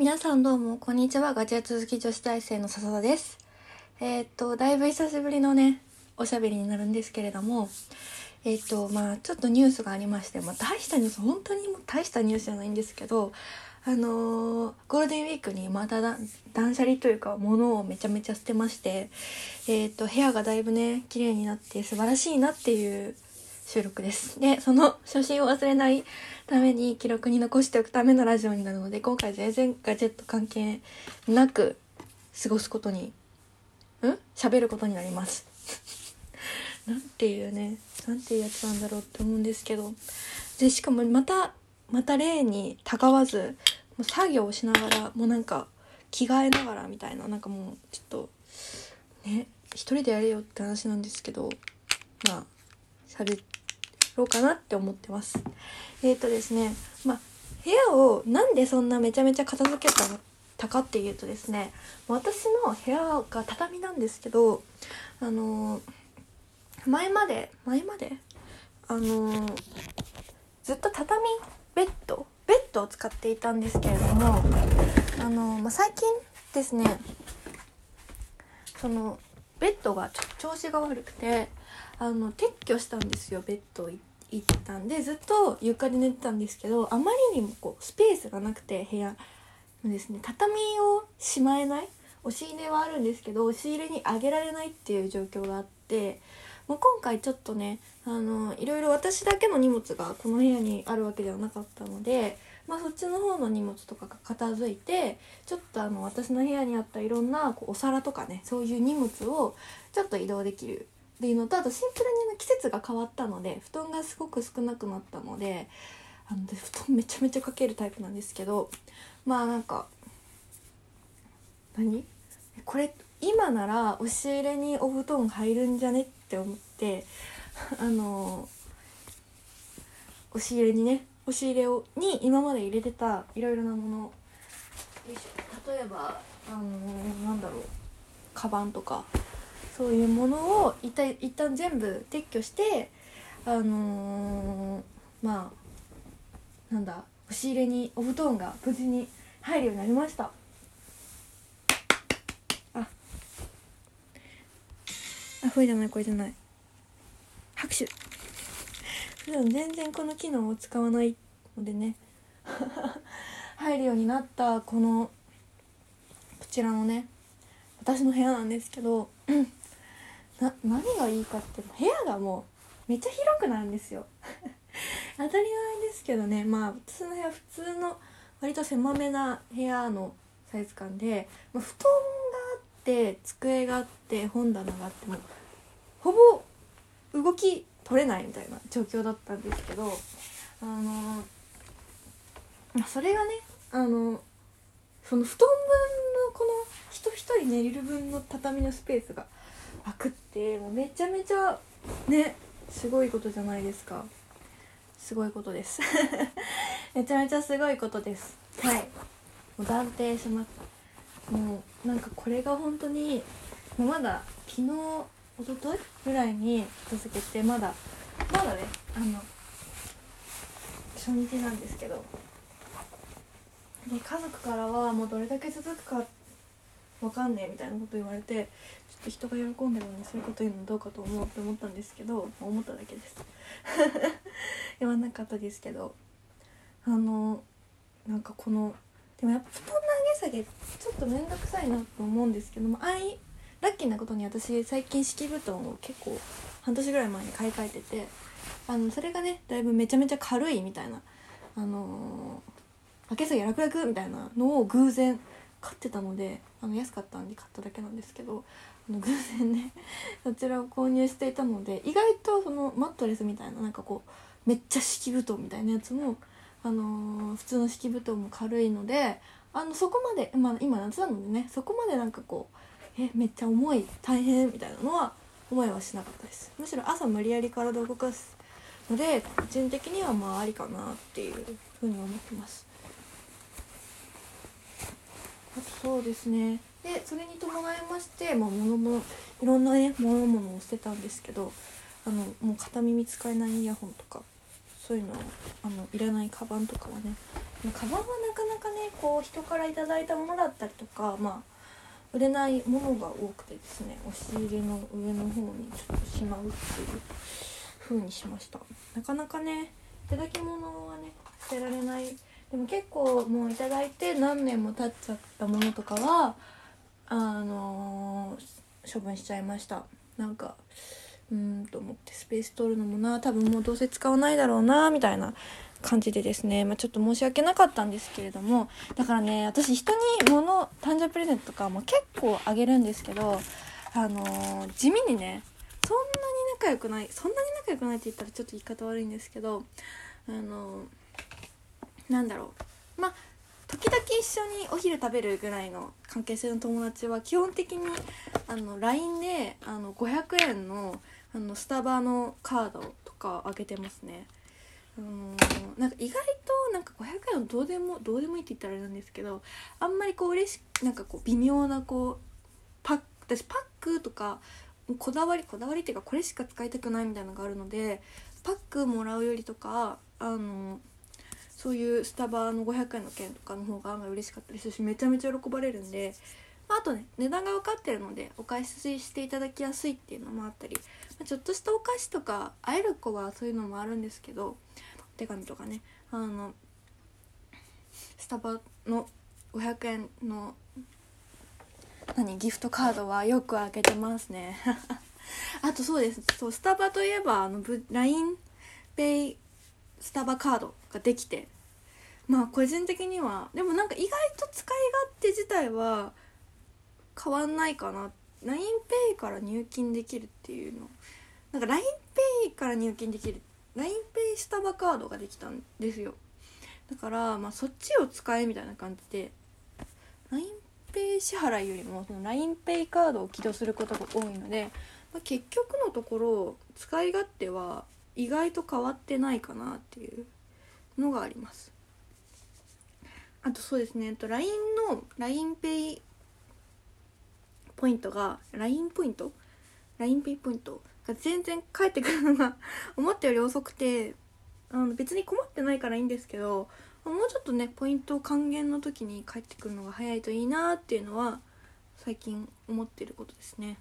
皆さんどうも、こんにちは。ガジェット好き女子大生の笹田です。えーっと、だいぶ久しぶりのね、おしゃべりになるんですけれども、えーっと、まあちょっとニュースがありまして、まあ大したニュース、本当にもう大したニュースじゃないんですけど、あのーゴールデンウィークにまただ断捨離というか物をめちゃめちゃ捨てまして、えっと、部屋がだいぶね、綺麗になって素晴らしいなっていう収録です。で、その初心を忘れないために記録に残しておくためのラジオになるので、今回全然ガジェット関係なく過ごすことに、うん？喋ることになります。なんていうね、なんていうやつなんだろうって思うんですけど。で、しかもまた、また例にたがわず、もう作業をしながら、もうなんか着替えながらみたいな、なんかもうちょっと、ね、一人でやれよって話なんですけど、まあ、喋ろうかなって思ってます。えっ、とですね、まあ、部屋をなんでそんなめちゃめちゃ片付けたたかっていうとですね、私の部屋が畳なんですけど、あのー前まで、前まで、あのーずっと畳ベッド、ベッドを使っていたんですけれども、あのーまあ、最近ですね、そのベッドがちょ調子が悪くてあの撤去したんですよベッドをい一旦でずっと床で寝てたんですけどあまりにもこうスペースがなくて部屋のですね畳をしまえない押し入れはあるんですけど押し入れに上げられないっていう状況があってもう今回ちょっとねあのいろいろ私だけの荷物がこの部屋にあるわけではなかったので、まあ、そっちの方の荷物とかが片付いてちょっとあの私の部屋にあったいろんなこうお皿とかねそういう荷物をちょっと移動できるっていうのとあとシンプルにね季節が変わったので布団がすごく少なくなったのであの布団めちゃめちゃかけるタイプなんですけどまあなんか何？これ今なら押し入れにお布団入るんじゃねって思って あの押し入れにね押し入れをに今まで入れてたいろいろなもの。よいしょ。例えばあのなんだろう。カバンとか。そういうものを一旦一旦全部撤去してあのーまあなんだ押し入れにお布団が無事に入るようになりました。あ。あこれじゃないこれじゃない。拍手。普段全然この機能を使わないのでね。入るようになったこのこちらのね私の部屋なんですけど。な何がいいかって部屋がもうめっちゃ広くなるんですよ。当たり前ですけどね。まあ私の部屋普通の割と狭めな部屋のサイズ感で、まあ、布団があって机があって本棚があってもほぼ動き取れないみたいな状況だったんですけどあのそれがねあのその布団分のこの人一人寝れる分の畳のスペースが空くってもうめちゃめちゃねすごいことじゃないですか。すごいことです。めちゃめちゃすごいことです。はい。もう断定します。もうなんかこれが本当にもうまだ昨日一昨日ぐらいに続けてまだまだねあの初日なんですけど。で家族からはもうどれだけ続くかわかんねえみたいなこと言われてちょっと人が喜んでるのにそういうこと言うのどうかと思うって思ったんですけど思っただけです。言わなかったですけどあのなんかこのでもやっぱ布団の上げ下げちょっと面倒くさいなと思うんですけどもあいラッキーなことに私最近敷布団を結構半年ぐらい前に買い替えててあのそれがねだいぶめちゃめちゃ軽いみたいなあのー、開け下げ楽々みたいなのを偶然買ってたのであの安かったんで買っただけなんですけどあの偶然ね そちらを購入していたので意外とそのマットレスみたいななんかこうめっちゃ敷布団みたいなやつも、あのー普通の敷布団も軽いのであのそこまで、まあ、今夏なのでねそこまでなんかこうえめっちゃ重い大変みたいなのは思いはしなかったです。むしろ朝無理やり体を動かすので個人的にはまあありかなっていうふうに思ってます。あとそうですね。でそれに伴いまして、まあ、物もいろんなね物々を捨てたんですけどあのもう片耳使えないイヤホンとかそういうのあのいらないカバンとかはねカバンはなかなかねこう人からいただいたものだったりとかまあ売れないものが多くてですね押し入れの上の方にちょっとしまうっていう風にしました。なかなかねいただき物はね捨てられないでも結構もういただいて何年も経っちゃったものとかはあのー、処分しちゃいました。なんかうーんと思ってスペース取るのもな多分もうどうせ使わないだろうなみたいな感じでですね、まあ、ちょっと申し訳なかったんですけれどもだからね私人に物誕生日プレゼントとかも結構あげるんですけどあのー、地味にねそんなに仲良くないそんなに仲良くないって言ったらちょっと言い方悪いんですけどあのー、なんだろうまあ時々一緒にお昼食べるぐらいの関係性の友達は基本的にあの LINE であの500円のあのスタバのカードとかあげてますね。あのー、なんか意外となんか500円どうでもどうでもいいって言ったらあれなんですけどあんまりこう嬉しなんかこう微妙なこうパック私パックとかこだわりこだわりっていうかこれしか使いたくないみたいなのがあるのでパックもらうよりとかあのそういうスタバの500円の券とかの方が案外嬉しかったりするしめちゃめちゃ喜ばれるんで、まあ、あとね値段が分かってるのでお返ししていただきやすいっていうのもあったり、ま、ちょっとしたお菓子とか会える子はそういうのもあるんですけど手紙とかねあのスタバの500円の何ギフトカードはよく開けてますね。あとそうです。そうスタバといえばあの LINEPay スタバカードができて。まあ個人的にはでもなんか意外と使い勝手自体は変わんないかな。LINEPay から入金できるっていうの。なんか l i n e イから入金できる。l i n e イスタバカードができたんですよ。だからまあそっちを使えみたいな感じで。LINEPay 支払いよりも LINEPay カードを起動することが多いので、まあ、結局のところ使い勝手は意外と変わってないかなっていう。のがあります。あとそうですね LINE の LINEPay ポイントが LINE ポイント？LINEPay ポイント？が全然返ってくるのが 思ったより遅くてあの別に困ってないからいいんですけどもうちょっとねポイント還元の時に返ってくるのが早いといいなっていうのは最近思ってることですね。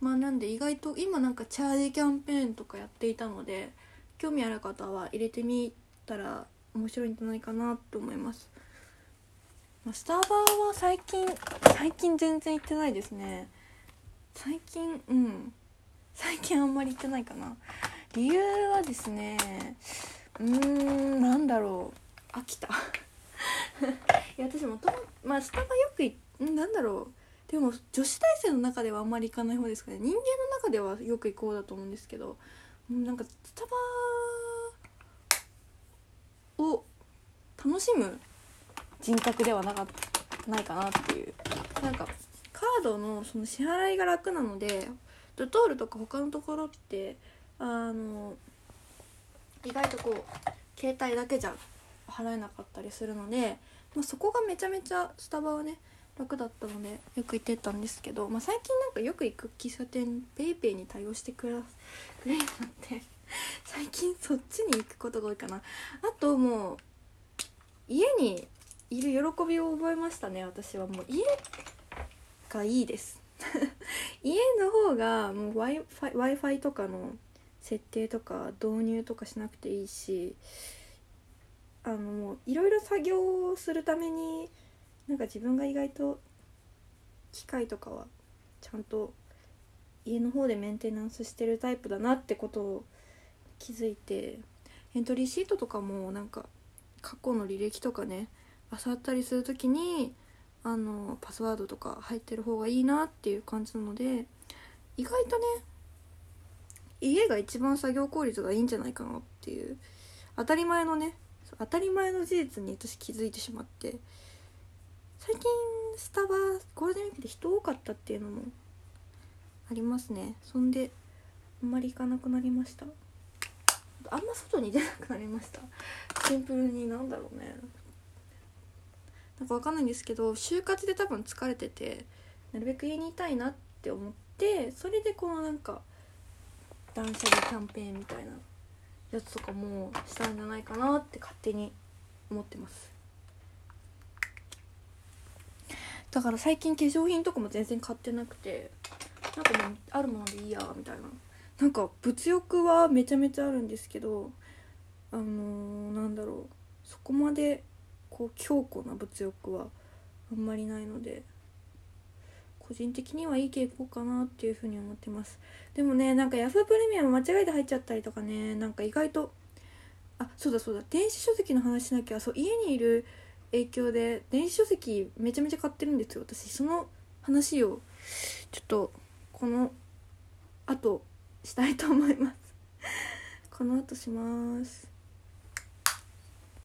まあなんで意外と今なんかチャージキャンペーンとかやっていたので興味ある方は入れてみたら面白いんじゃないかなと思います、まあ、スタバは最近最近全然行ってないですね。最近うん。最近あんまり行ってないかな。理由はですねうーんなんだろう。飽きた。いや私もとまあスタバよくなんだろう。でも女子大生の中ではあんまり行かない方ですかね。人間の中ではよく行こうだと思うんですけどなんかスタバを楽しむ人格ではなかないかなっていう。なんかカードのその支払いが楽なのでドトールとか他のところってあの意外とこう携帯だけじゃ払えなかったりするので、まあ、そこがめちゃめちゃスタバはね楽だったのでよく行ってたんですけど、まあ、最近なんかよく行く喫茶店 PayPay に対応してくれくれるようになって。最近そっちに行くことが多いかな。あともう家にいる喜びを覚えましたね私は。もう家がいいです。家の方がもう w i f i とかの設定とか導入とかしなくていいしあのもういろいろ作業をするためになんか自分が意外と機械とかはちゃんと家の方でメンテナンスしてるタイプだなってことを気づいてエントリーシートとかもなんか過去の履歴とかね漁ったりする時にあのパスワードとか入ってる方がいいなっていう感じなので意外とね家が一番作業効率がいいんじゃないかなっていう当たり前のね当たり前の事実に私気づいてしまって最近スタバゴールデンウィークで人多かったっていうのもありますね。そんであんまり行かなくなりました。あんま外に出なくなりました。シンプルになんだろうね。なんかわかんないんですけど就活で多分疲れててなるべく家にいたいなって思ってそれでこのなんか断捨離キャンペーンみたいなやつとかもしたんじゃないかなって勝手に思ってます。だから最近化粧品とかも全然買ってなくてなんかもうあるものでいいやみたいな。なんか物欲はめちゃめちゃあるんですけどあのー、なんだろうそこまでこう強固な物欲はあんまりないので個人的にはいい傾向かなっていうふうに思ってます。でもねなんか Yahoo プレミアム間違えて入っちゃったりとかねなんか意外とあそうだそうだ電子書籍の話しなきゃそう家にいる影響で電子書籍めちゃめちゃ買ってるんですよ。私その話をちょっとこの後したいと思います。この後します。